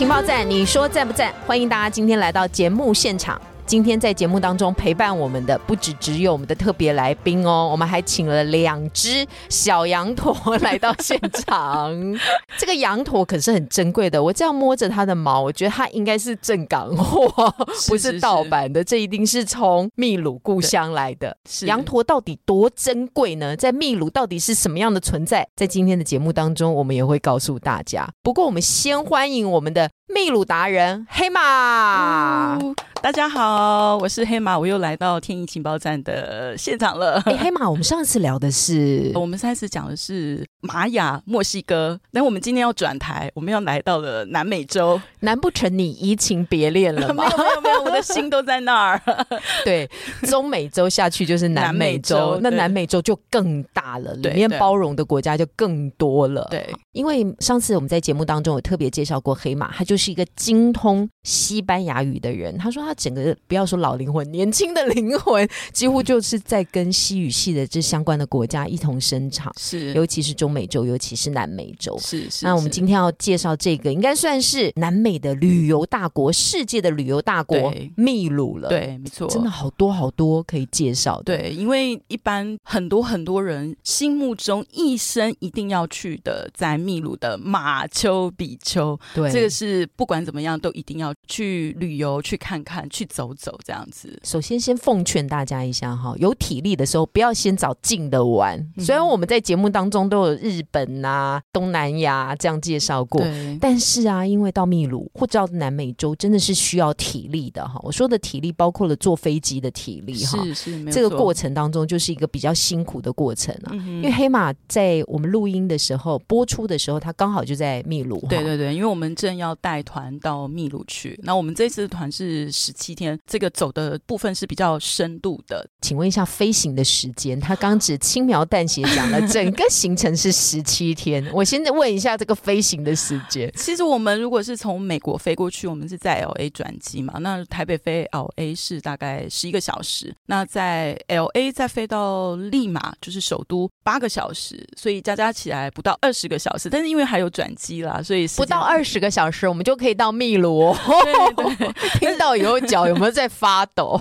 情报站，你说赞不赞？欢迎大家今天来到节目现场。今天在节目当中陪伴我们的不只只有我们的特别来宾哦，我们还请了两只小羊驼来到现场。这个羊驼可是很珍贵的，我这样摸着它的毛，我觉得它应该是正港货，不是盗版的。这一定是从秘鲁故乡来的。羊驼到底多珍贵呢？在秘鲁到底是什么样的存在？在今天的节目当中，我们也会告诉大家。不过，我们先欢迎我们的秘鲁达人黑马。大家好，我是黑马，我又来到天意情报站的现场了。哎，黑马，我们上次聊的是，我们上次讲的是玛雅、墨西哥，那我们今天要转台，我们要来到了南美洲。难不成你移情别恋了吗？没有，没有，没有，我的心都在那儿。对，中美洲下去就是南美洲，那南美洲就更大了，里面包容的国家就更多了。对，因为上次我们在节目当中有特别介绍过黑马，他就是是一个精通西班牙语的人。他说他。整个不要说老灵魂，年轻的灵魂几乎就是在跟西语系的这相关的国家一同生长，是，尤其是中美洲，尤其是南美洲，是是。那我们今天要介绍这个，应该算是南美的旅游大国，世界的旅游大国秘鲁了。对，没错，真的好多好多可以介绍。对，因为一般很多很多人心目中一生一定要去的，在秘鲁的马丘比丘，对，这个是不管怎么样都一定要去旅游去看看。去走走这样子。首先，先奉劝大家一下哈，有体力的时候不要先找近的玩。虽然我们在节目当中都有日本呐、东南亚这样介绍过，但是啊，因为到秘鲁或者到南美洲，真的是需要体力的哈。我说的体力包括了坐飞机的体力哈，是是，这个过程当中就是一个比较辛苦的过程啊。因为黑马在我们录音的时候、播出的时候，他刚好就在秘鲁。对对对，因为我们正要带团到秘鲁去，那我们这次团是十七天，这个走的部分是比较深度的。请问一下飞行的时间，他刚只轻描淡写讲了整个行程是十七天。我现在问一下这个飞行的时间。其实我们如果是从美国飞过去，我们是在 L A 转机嘛，那台北飞 L A 是大概十一个小时。那在 L A 再飞到利马，就是首都八个小时，所以加加起来不到二十个小时。但是因为还有转机啦，所以不到二十个小时，我们就可以到秘鲁。听到以后脚有没有在发抖？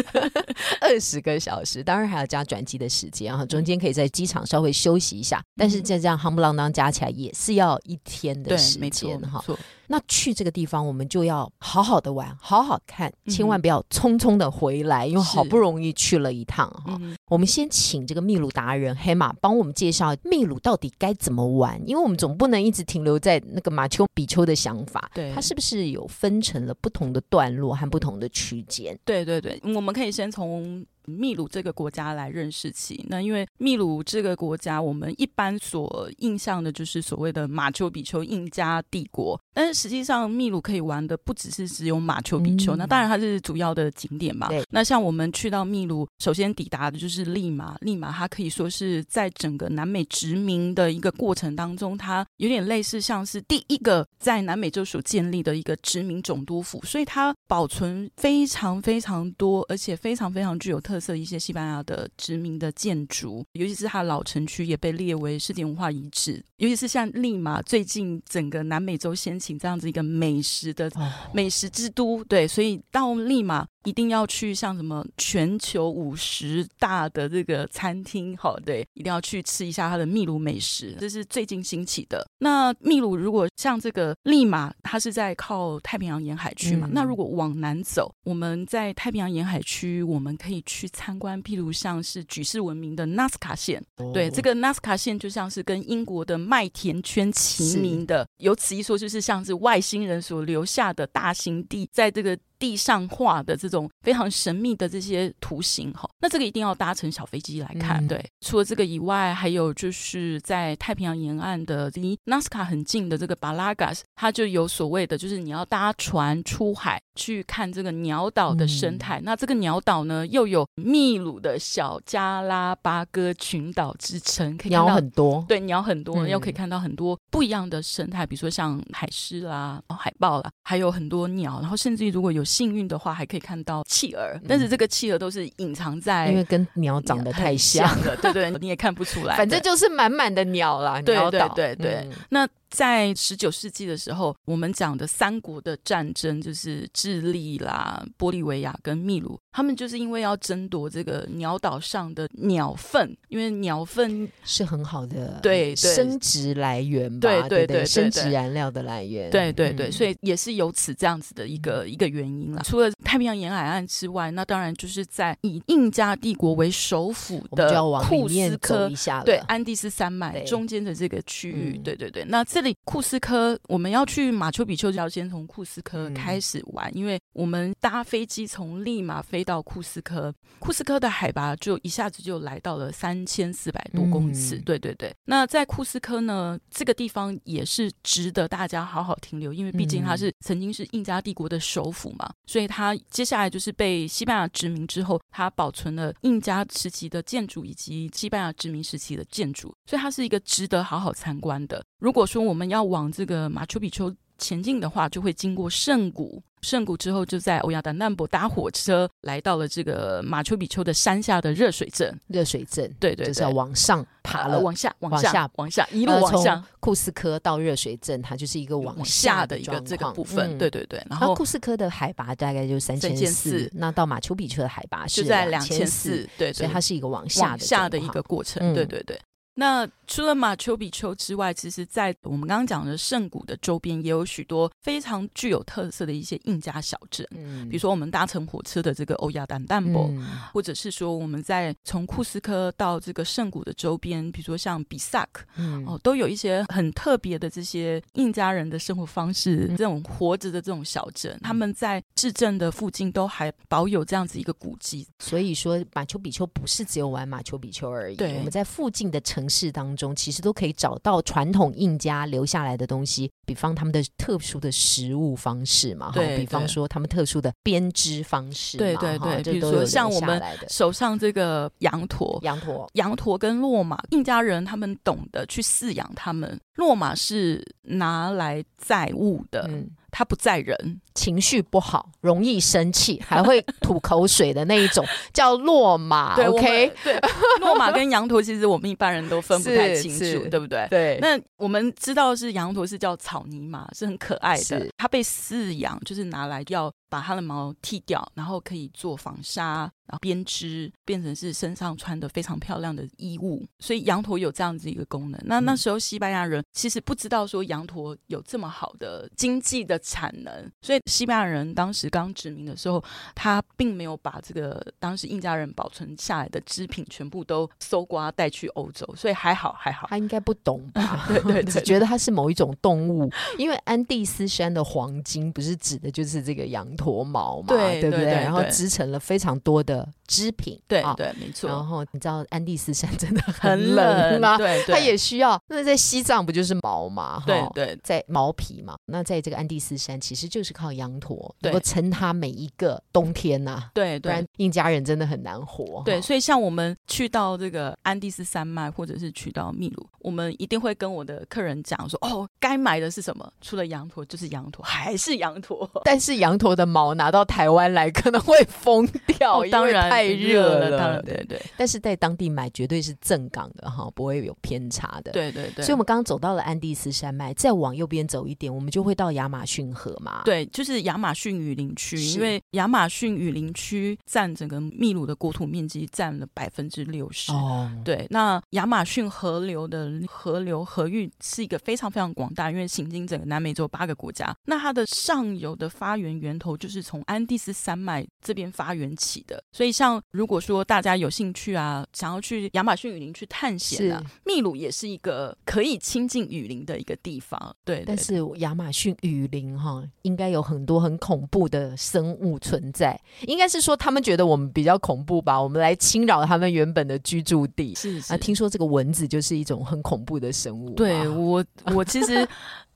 二十个小时，当然还要加转机的时间啊，中间可以在机场稍微休息一下，但是再这样夯不啷当加起来也是要一天的时间哈。那去这个地方，我们就要好好的玩，好好看，千万不要匆匆的回来，因为好不容易去了一趟哈。我们先请这个秘鲁达人黑马帮我们介绍秘鲁到底该怎么玩，因为我们总不能一直停留在那个马丘比丘的想法。对，它是不是有分成了不同的段落和不同的区间？对对对，我们可以先从。秘鲁这个国家来认识起，那因为秘鲁这个国家，我们一般所印象的就是所谓的马丘比丘印加帝国，但是实际上秘鲁可以玩的不只是只有马丘比丘，那当然它是主要的景点嘛。那像我们去到秘鲁，首先抵达的就是利马，利马它可以说是在整个南美殖民的一个过程当中，它有点类似像是第一个在南美洲所建立的一个殖民总督府，所以它保存非常非常多，而且非常非常具有特。色一些西班牙的殖民的建筑，尤其是它的老城区也被列为世界文化遗址。尤其是像利马，最近整个南美洲掀起这样子一个美食的美食之都，对，所以到利马。一定要去像什么全球五十大的这个餐厅，好对，一定要去吃一下它的秘鲁美食，这是最近兴起的。那秘鲁如果像这个利马，它是在靠太平洋沿海区嘛？那如果往南走，我们在太平洋沿海区，我们可以去参观，譬如像是举世闻名的纳斯卡线。对，这个纳斯卡线就像是跟英国的麦田圈齐名的，由此一说，就是像是外星人所留下的大型地，在这个。地上画的这种非常神秘的这些图形哈，那这个一定要搭乘小飞机来看。对，除了这个以外，还有就是在太平洋沿岸的离纳斯卡很近的这个巴拉加斯，它就有所谓的，就是你要搭船出海去看这个鸟岛的生态。那这个鸟岛呢，又有秘鲁的小加拉巴哥群岛之称，可以鸟很多，对，鸟很多，又可以看到很多不一样的生态，比如说像海狮啦、海豹啦，还有很多鸟。然后甚至于如果有幸运的话，还可以看到企鹅。但是这个企鹅都是隐藏在，因为跟鸟长得太像了，对对，你也看不出来。反正就是满满的鸟啦，对对对对，那。在十九世纪的时候，我们讲的三国的战争就是智利啦、玻利维亚跟秘鲁，他们就是因为要争夺这个鸟岛上的鸟粪，因为鸟粪是很好的对生殖来源吧，对对对，生殖燃料的来源，对对对，所以也是由此这样子的一个一个原因啦。除了太平洋沿海岸之外，那当然就是在以印加帝国为首府的库斯科，对安第斯山脉中间的这个区域，对对对，那这。这里库斯科，我们要去马丘比丘，就要先从库斯科开始玩，因为我们搭飞机从利马飞到库斯科，库斯科的海拔就一下子就来到了三千四百多公尺。对对对，那在库斯科呢，这个地方也是值得大家好好停留，因为毕竟它是曾经是印加帝国的首府嘛，所以它接下来就是被西班牙殖民之后，它保存了印加时期的建筑以及西班牙殖民时期的建筑，所以它是一个值得好好参观的。如果说我们要往这个马丘比丘前进的话，就会经过圣谷，圣谷之后就在欧亚达难博搭火车来到了这个马丘比丘的山下的热水镇。热水镇，对对，就是要往上爬了，往下，往下，往下，一路往下。库斯科到热水镇，它就是一个往下的一个这个部分。对对对，然后库斯科的海拔大概就三千四，那到马丘比丘的海拔是在两千四，对，所以它是一个往下的下的一个过程。对对对。那除了马丘比丘之外，其实，在我们刚刚讲的圣谷的周边，也有许多非常具有特色的一些印加小镇。嗯，比如说我们搭乘火车的这个欧亚丹丹博，或者是说我们在从库斯科到这个圣谷的周边，比如说像比萨克，哦，都有一些很特别的这些印加人的生活方式，这种活着的这种小镇，他们在市镇的附近都还保有这样子一个古迹。所以说，马丘比丘不是只有玩马丘比丘而已。对，我们在附近的。城市当中，其实都可以找到传统印加留下来的东西，比方他们的特殊的食物方式嘛，对，比方说他们特殊的编织方式，对对对，比如说像我们手上这个羊驼，羊驼，羊驼跟骆马，印加人他们懂得去饲养他们，骆马是拿来载物的。他不在人，情绪不好，容易生气，还会吐口水的那一种，叫落马。OK，对，落马跟羊驼其实我们一般人都分不太清楚，对不对？对。那我们知道是羊驼是叫草泥马，是很可爱的。它被饲养就是拿来要。把它的毛剃掉，然后可以做纺纱，然后编织，变成是身上穿的非常漂亮的衣物。所以羊驼有这样子一个功能。那那时候西班牙人其实不知道说羊驼有这么好的经济的产能，所以西班牙人当时刚殖民的时候，他并没有把这个当时印加人保存下来的织品全部都搜刮带去欧洲。所以还好还好，他应该不懂吧？对 对，只觉得它是某一种动物，因为安第斯山的黄金不是指的就是这个羊。驼毛嘛，对不对？然后织成了非常多的织品，对对，没错。然后你知道安第斯山真的很冷吗？对，它也需要。那在西藏不就是毛嘛？对对，在毛皮嘛。那在这个安第斯山，其实就是靠羊驼能够撑它每一个冬天呐。对，不然印加人真的很难活。对，所以像我们去到这个安第斯山脉，或者是去到秘鲁，我们一定会跟我的客人讲说：哦，该买的是什么？除了羊驼就是羊驼，还是羊驼。但是羊驼的。毛拿到台湾来可能会疯掉，当然太热了。当然对对，但是在当地买绝对是正港的哈，不会有偏差的。对对对，所以我们刚刚走到了安第斯山脉，再往右边走一点，我们就会到亚马逊河嘛。对，就是亚马逊雨林区，因为亚马逊雨林区占整个秘鲁的国土面积占了百分之六十。哦，对，那亚马逊河流的河流河域是一个非常非常广大，因为行经整个南美洲八个国家，那它的上游的发源源头。就是从安第斯山脉这边发源起的，所以像如果说大家有兴趣啊，想要去亚马逊雨林去探险啊，秘鲁也是一个可以亲近雨林的一个地方。对，但是亚马逊雨林哈，应该有很多很恐怖的生物存在，应该是说他们觉得我们比较恐怖吧，我们来侵扰他们原本的居住地。是啊，听说这个蚊子就是一种很恐怖的生物。对我，我其实。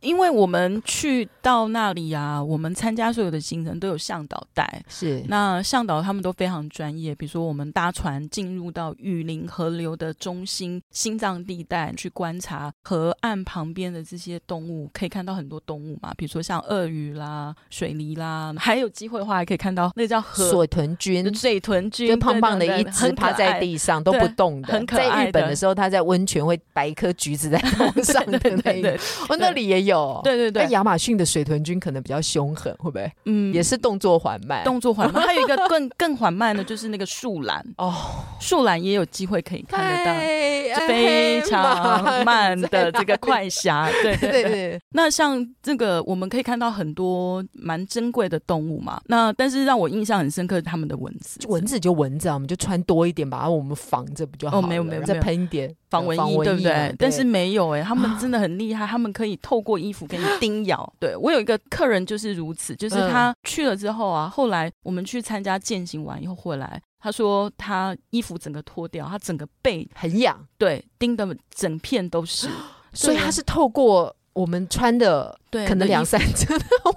因为我们去到那里啊，我们参加所有的行程都有向导带，是那向导他们都非常专业。比如说，我们搭船进入到雨林河流的中心心脏地带，去观察河岸旁边的这些动物，可以看到很多动物嘛，比如说像鳄鱼啦、水狸啦，还有机会的话还可以看到那叫河水豚菌，水豚菌，就胖胖的一只趴在地上都不动的，很可爱在日本的的时候，它在温泉会摆一颗橘子在 头上的那一个，哦，那里也有，对对对那亚马逊的水豚菌可能比较凶狠，会不会？嗯也是动作缓慢。动作缓慢，还有一个更更缓慢的，就是那个树懒哦，树懒也有机会可以看得到。哎非常慢的这个快侠，侠，对对那像这个，我们可以看到很多蛮珍贵的动物嘛。那但是让我印象很深刻，他们的蚊子，蚊子就蚊子啊，我们就穿多一点，把我们防着不就好了？哦没有没有再喷一点防蚊衣，对不对？但是没有哎、他们真的很厉害，他们可以透过衣服给你叮咬。对我有一个客人就是如此，就是嗯。他去了之后啊，后来我们去参加践行完以后回来，他说他衣服整个脱掉，他整个背很痒，对叮的整片都是，所以他是透过我们穿的对，可能两三件，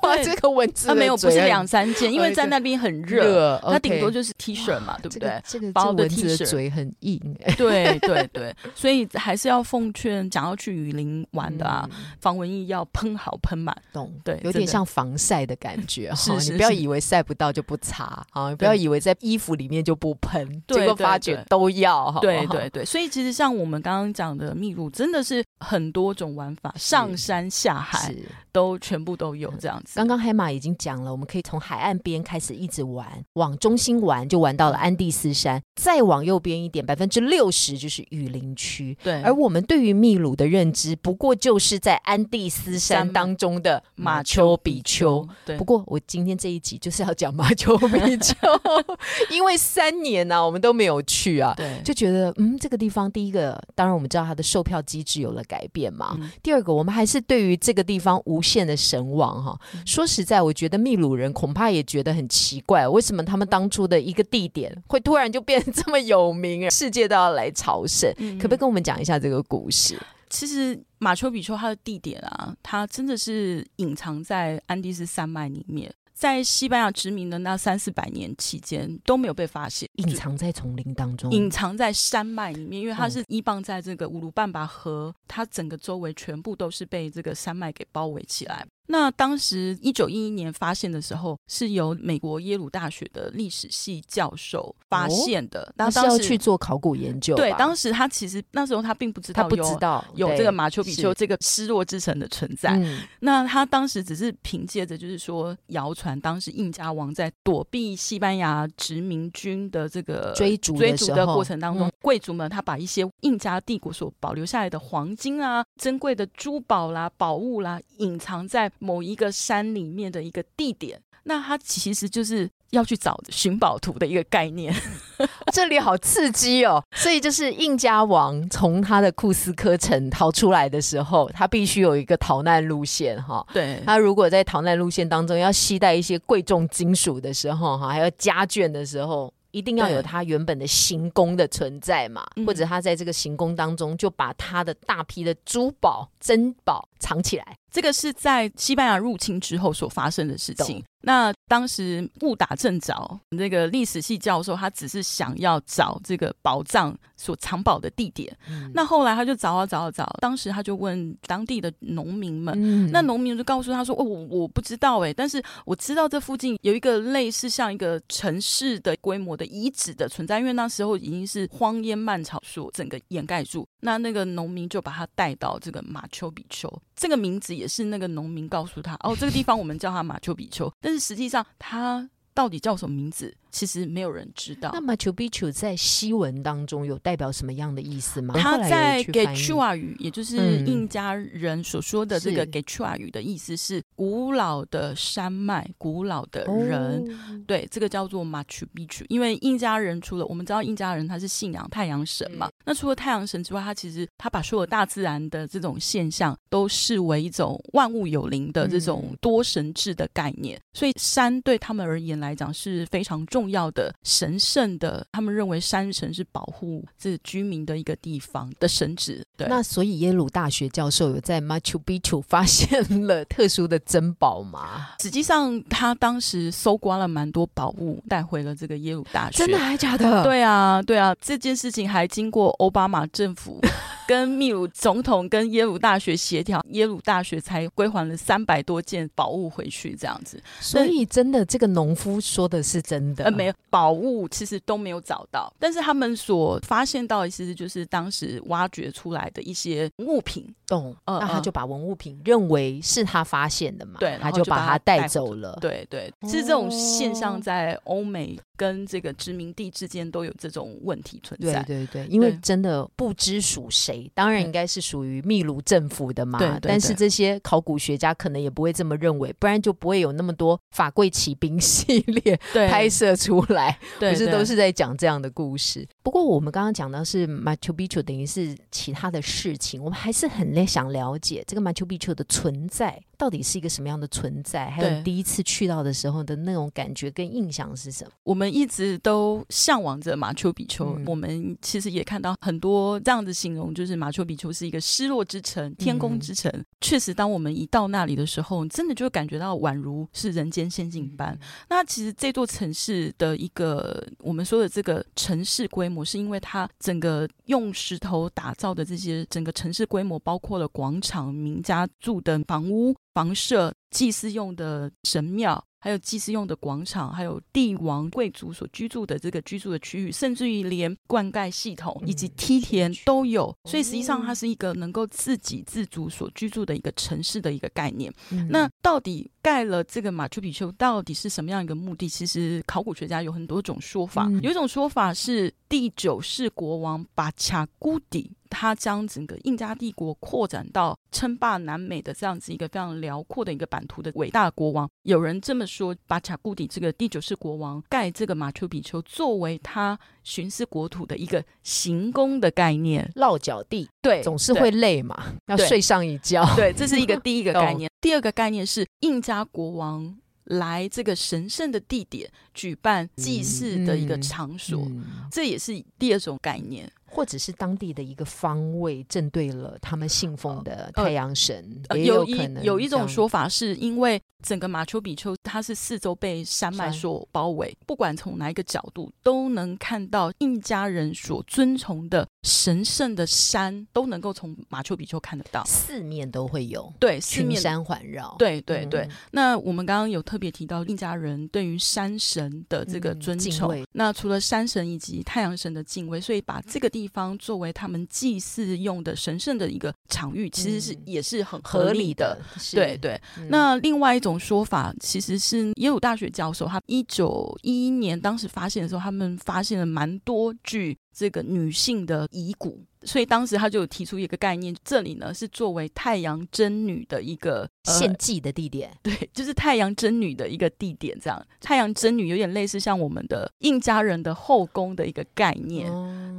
哇，对这个蚊子啊没有不是两三件，因为在那边很热，热，它顶多就是 T 恤嘛，对不对这个？这个薄的这个蚊 T 的恤嘴很硬，哎 对对对，所以还是要奉劝想要去雨林玩的啊，嗯防蚊液要喷好喷满。懂，对有点像防晒的感觉 哈。你不要以为晒不到就不擦啊，不要以为在衣服里面就不喷，对结果发觉都要，对对对，所以其实像我们刚刚讲的秘鲁，真的是很多种玩法，上山下海是。都全部都有这样子。刚刚海马已经讲了，我们可以从海岸边开始一直玩，往中心玩就玩到了安第斯山，再往右边一点，百分之六十就是雨林区。对，而我们对于秘鲁的认知，不过就是在安第斯山山当中的马马丘比丘。，对不，过我今天这一集就是要讲马丘比丘，因为三年呢、我们都没有去啊，对，就觉得嗯，这个地方第一个，当然我们知道它的售票机制有了改变嘛。嗯第二个，我们还是对于这个地方无限的神往哈。嗯说实在，我觉得秘鲁人恐怕也觉得很奇怪，为什么他们当初的一个地点会突然就变得这么有名，世界都要来朝圣？嗯可不可以跟我们讲一下这个故事？其实马丘比丘它的地点啊，它真的是隐藏在安第斯山脉里面，在西班牙殖民的那三四百年期间都没有被发现，隐藏在丛林当中，隐藏在山脉里面，因为它哦是依傍在这个乌鲁半巴河，它整个周围全部都是被这个山脉给包围起来。那当时一九一一年发现的时候，是由美国耶鲁大学的历史系教授发现的。那是当时要去做考古研究。对，当时他其实那时候他并不知道他不知道有这个马丘比丘这个失落之城的存在。嗯那他当时只是凭借着就是说谣传，当时印加王在躲避西班牙殖民军的这个追逐追逐的过程当中，嗯贵族们他把一些印加帝国所保留下来的黄金啊、珍贵的珠宝啦、宝物啦，隐藏在某一个山里面的一个地点。那他其实就是要去找寻宝图的一个概念。这里好刺激哦！所以就是印加王从他的库斯科城逃出来的时候，他必须有一个逃难路线哈。对，他如果在逃难路线当中要携带一些贵重金属的时候，哈，还要家眷的时候，一定要有他原本的行宫的存在嘛，嗯或者他在这个行宫当中就把他的大批的珠宝、珍宝藏起来。这个是在西班牙入侵之后所发生的事情。那当时误打正着，那个历史系教授他只是想要找这个宝藏所藏宝的地点。嗯那后来他就找啊找啊找，当时他就问当地的农民们。嗯那农民就告诉他说：“哦，我我不知道哎，但是我知道这附近有一个类似像一个城市的规模的遗址的存在，因为那时候已经是荒烟蔓草所整个掩盖住。那那个农民就把他带到这个马丘比丘，这个名字也是那个农民告诉他哦，这个地方我们叫它马丘比丘，但是实际上它到底叫什么名字，其实没有人知道。那。Machu Picchu 在西文当中有代表什么样的意思吗？他在有去 g 翻 e 译。C h u a 语，也就是嗯。印加人所说的这个是。G e c h u a 语的意思是古老的山脉、古老的人。哦。对，这个叫做 Machu Picchu，因为印加人除了我们知道印加人他是信仰太阳神嘛，那除了太阳神之外，他其实他把所有大自然的这种现象都视为一种万物有灵的这种嗯。多神制的概念，所以山对他们而言来讲是非常重重要的神圣的，他们认为山神是保护这居民的一个地方的神旨。对，那所以耶鲁大学教授有在 Machu Picchu 发现了特殊的珍宝吗？实际上他当时搜刮了蛮多宝物，带回了这个耶鲁大学。真的还假的？对啊，对啊，这件事情还经过奥巴马政府。跟秘鲁总统跟耶鲁大学协调，耶鲁大学才归还了三百多件宝物回去，这样子。所以真的，这个农夫说的是真的。呃，没有宝物，其实都没有找到。但是他们所发现到的，其实就是当时挖掘出来的一些物品。懂。那他就把文物品认为是他发现的嘛？对，他就把它带走了。对对，是这种现象在欧美跟这个殖民地之间都有这种问题存在。对对对，因为真的不知属谁。当然应该是属于秘鲁政府的嘛，但是这些考古学家可能也不会这么认为，不然就不会有那么多法贵骑兵 系列拍摄出来，不是都是在讲这样的故事。不过我们刚刚讲到是 Machu Picchu，等于是其他的事情，我们还是很想了解这个 Machu Picchu 的存在。到底是一个什么样的存在？还有第一次去到的时候的那种感觉跟印象是什么？我们一直都向往着马丘比丘。我们其实也看到很多这样子形容，就是马丘比丘是一个失落之城、天空之城。确实，当我们一到那里的时候，真的就感觉到宛如是人间仙境般。那其实这座城市的一个我们说的这个城市规模，是因为它整个用石头打造的这些整个城市规模，包括了广场、名家住的房屋。房舍、祭祀用的神庙，还有祭祀用的广场，还有帝王贵族所居住的这个居住的区域，甚至于连灌溉系统以及梯田都有。所以实际上，它是一个能够自给自足所居住的一个城市的一个概念。那到底盖了这个马丘比丘，到底是什么样一个目的？其实考古学家有很多种说法。有一种说法是第九世国王巴恰古底。他将整个印加帝国扩展到称霸南美的这样子一个非常辽阔的一个版图的伟大国王，有人这么说：巴恰古底这个第九世国王盖这个马丘比丘，作为他巡视国土的一个行宫的概念，落脚地。对，总是会累嘛，要睡上一觉。对，这是一个第一个 概念。第二个概念是印加国王来这个神圣的地点举办祭祀的一个场所，这也是第二种概念。或者是当地的一个方位正对了他们信奉的太阳神，也有可能有一种说法，是因为整个马丘比丘它是四周被山脉所包围，不管从哪一个角度都能看到印加人所尊崇的神圣的山，都能够从马丘比丘看得到，四面都会有对四面。山环绕，对对对。那我们刚刚有特别提到印加人对于山神的这个尊崇，那除了山神以及太阳神的敬畏，所以把这个。地方作为他们祭祀用的神圣的一个场域，其实是也是很合理的。对对。那另外一种说法，其实是耶鲁大学教授，他一九一一年当时发现的时候，他们发现了蛮多具这个女性的遗骨。所以当时他就提出一个概念，这里呢是作为太阳真女的一个献祭的地点，对，就是太阳真女的一个地点。这样，太阳真女有点类似像我们的印加人的后宫的一个概念，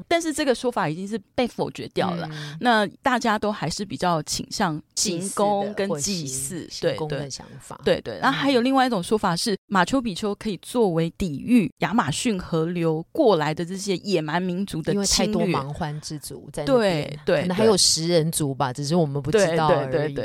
但是这个说法已经是被否决掉了。那大家都还是比较倾向行宫跟祭祀，对对的想法，对对。然后还有另外一种说法是，马丘比丘可以作为抵御亚马逊河流过来的这些野蛮民族的侵略，蛮荒之族在。对对，可能还有食人族吧，只是我们不知道而已。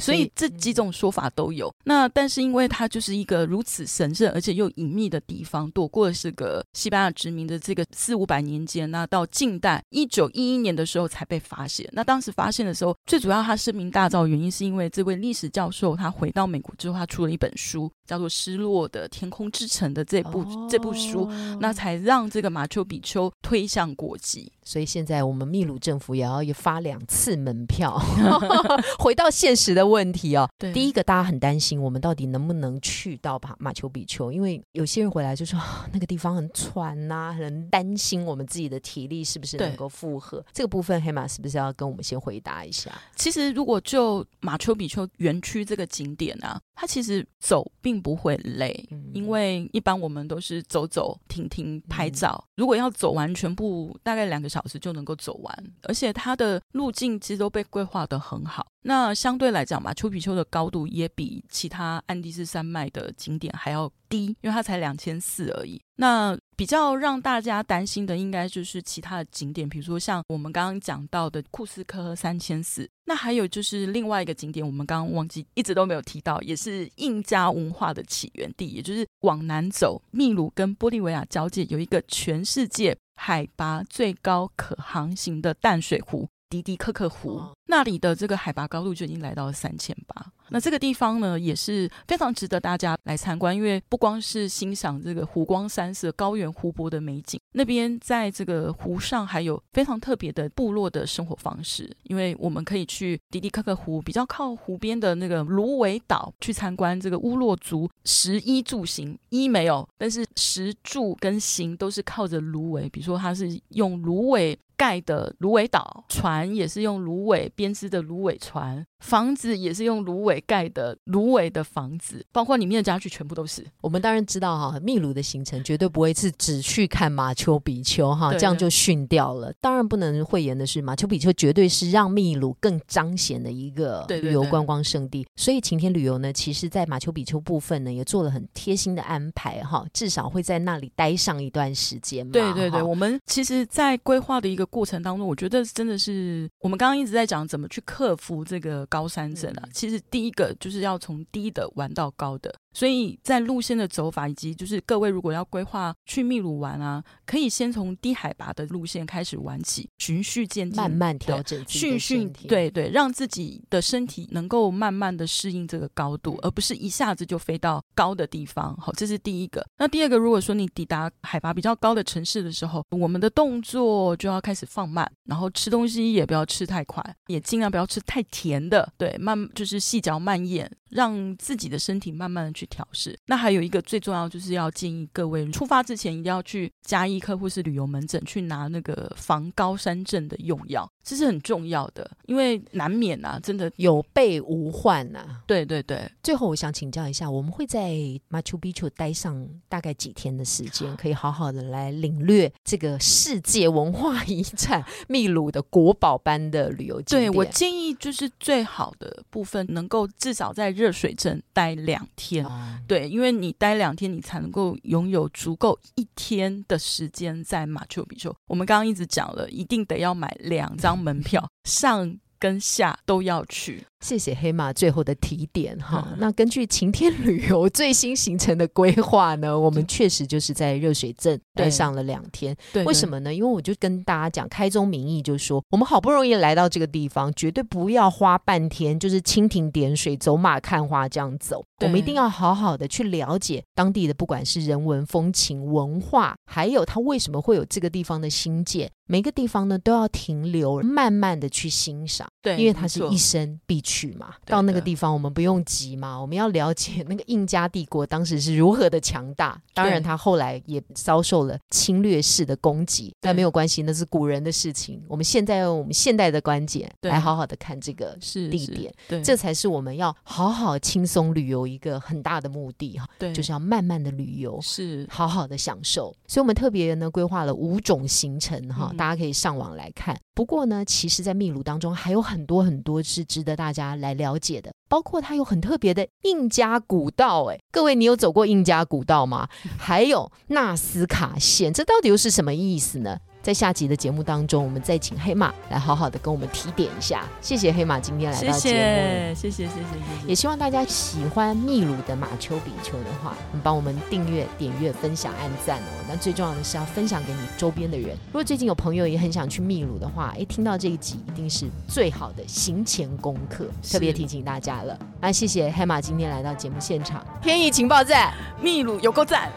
所以这几种说法都有。那但是因为它就是一个如此神圣而且又隐秘的地方，躲过了是个西班牙殖民的这个四五百年间，那到近代一九一一年的时候才被发现。那当时发现的时候，最主要他声名大噪原因是因为这位历史教授他回到美国之后，他出了一本书，叫做《失落的天空之城》的这部这部书，那才让这个马丘比丘推向国际。所以现在我们秘鲁政府也要发两次门票。回到现实的问题哦，第一个大家很担心，我们到底能不能去到马马丘比丘？因为有些人回来就说那个地方很喘呐，很担心我们自己的体力是不是能够负荷。这个部分黑马是不是要跟我们先回答一下？其实如果就马丘比丘园区这个景点啊，它其实走并不会累，因为一般我们都是走走停停拍照。如果要走完全部，大概两个。小时就能够走完，而且它的路径其实都被规划得很好。那相对来讲吧，丘比丘的高度也比其他安第斯山脉的景点还要。低，因为它才两千四而已。那比较让大家担心的，应该就是其他的景点，比如说像我们刚刚讲到的库斯科三千四，那还有就是另外一个景点，我们刚刚忘记一直都没有提到，也是印加文化的起源地，也就是往南走，秘鲁跟玻利维亚交界有一个全世界海拔最高可航行的淡水湖。迪迪克克湖那里的这个海拔高度就已经来到了三千八，那这个地方呢也是非常值得大家来参观，因为不光是欣赏这个湖光山色、高原湖泊的美景，那边在这个湖上还有非常特别的部落的生活方式，因为我们可以去迪迪克克湖比较靠湖边的那个芦苇岛去参观这个乌洛族食衣住行，衣没有，但是食住跟行都是靠着芦苇，比如说它是用芦苇。盖的芦苇岛，船也是用芦苇编织的芦苇船。房子也是用芦苇盖的，芦苇的房子，包括里面的家具全部都是。我们当然知道哈，秘鲁的行程绝对不会是只去看马丘比丘哈，这样就逊掉了。当然不能讳言的是，马丘比丘绝对是让秘鲁更彰显的一个旅游观光胜地。所以晴天旅游呢，其实在马丘比丘部分呢，也做了很贴心的安排哈，至少会在那里待上一段时间。对对对，我们其实，在规划的一个过程当中，我觉得真的是我们刚刚一直在讲怎么去克服这个。高山症啊，其实第一个就是要从低的玩到高的。所以在路线的走法以及就是各位如果要规划去秘鲁玩啊，可以先从低海拔的路线开始玩起，循序渐进，慢慢调整，循序对对，让自己的身体能够慢慢的适应这个高度，而不是一下子就飞到高的地方。好，这是第一个。那第二个，如果说你抵达海拔比较高的城市的时候，我们的动作就要开始放慢，然后吃东西也不要吃太快，也尽量不要吃太甜的，对，慢就是细嚼慢咽。让自己的身体慢慢的去调试。那还有一个最重要，就是要建议各位出发之前一定要去加医科或是旅游门诊去拿那个防高山症的用药，这是很重要的，因为难免啊，真的有备无患呐。对对对。最后我想请教一下，我们会在 Machu Picchu 待上大概几天的时间，可以好好的来领略这个世界文化遗产秘鲁的国宝般的旅游景点？对我建议就是最好的部分能够至少在热水镇待两天，对，因为你待两天，你才能够拥有足够一天的时间在马丘比丘。我们刚刚一直讲了，一定得要买两张门票上。跟下都要去，谢谢黑马最后的提点哈。那根据晴天旅游最新行程的规划呢，我们确实就是在热水镇待上了两天。对为什么呢？因为我就跟大家讲，开宗明义就说，我们好不容易来到这个地方，绝对不要花半天就是蜻蜓点水、走马看花这样走。我们一定要好好的去了解当地的，不管是人文风情、文化，还有它为什么会有这个地方的新建。每个地方呢都要停留，慢慢的去欣赏，对，因为它是一生必去嘛。到那个地方我们不用急嘛，我们要了解那个印加帝国当时是如何的强大。当然，他后来也遭受了侵略式的攻击，但没有关系，那是古人的事情。我们现在用我们现代的观点来好好的看这个地点，对，这才是我们要好好轻松旅游一个很大的目的哈。对，就是要慢慢的旅游，是好好的享受。所以我们特别呢规划了五种行程哈。大家可以上网来看。不过呢，其实，在秘鲁当中还有很多很多是值得大家来了解的，包括它有很特别的印加古道。哎，各位，你有走过印加古道吗？还有纳斯卡线，这到底又是什么意思呢？在下集的节目当中，我们再请黑马来好好的跟我们提点一下。谢谢黑马今天来到节目，谢谢谢谢谢谢。也希望大家喜欢秘鲁的马丘比丘的话，你帮我们订阅、点阅、分享、按赞哦。那最重要的是要分享给你周边的人。如果最近有朋友也很想去秘鲁的话，哎，听到这一集一定是最好的行前功课，特别提醒大家了。那谢谢黑马今天来到节目现场，天意情报站，秘鲁有够赞，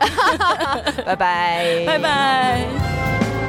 拜拜，拜拜。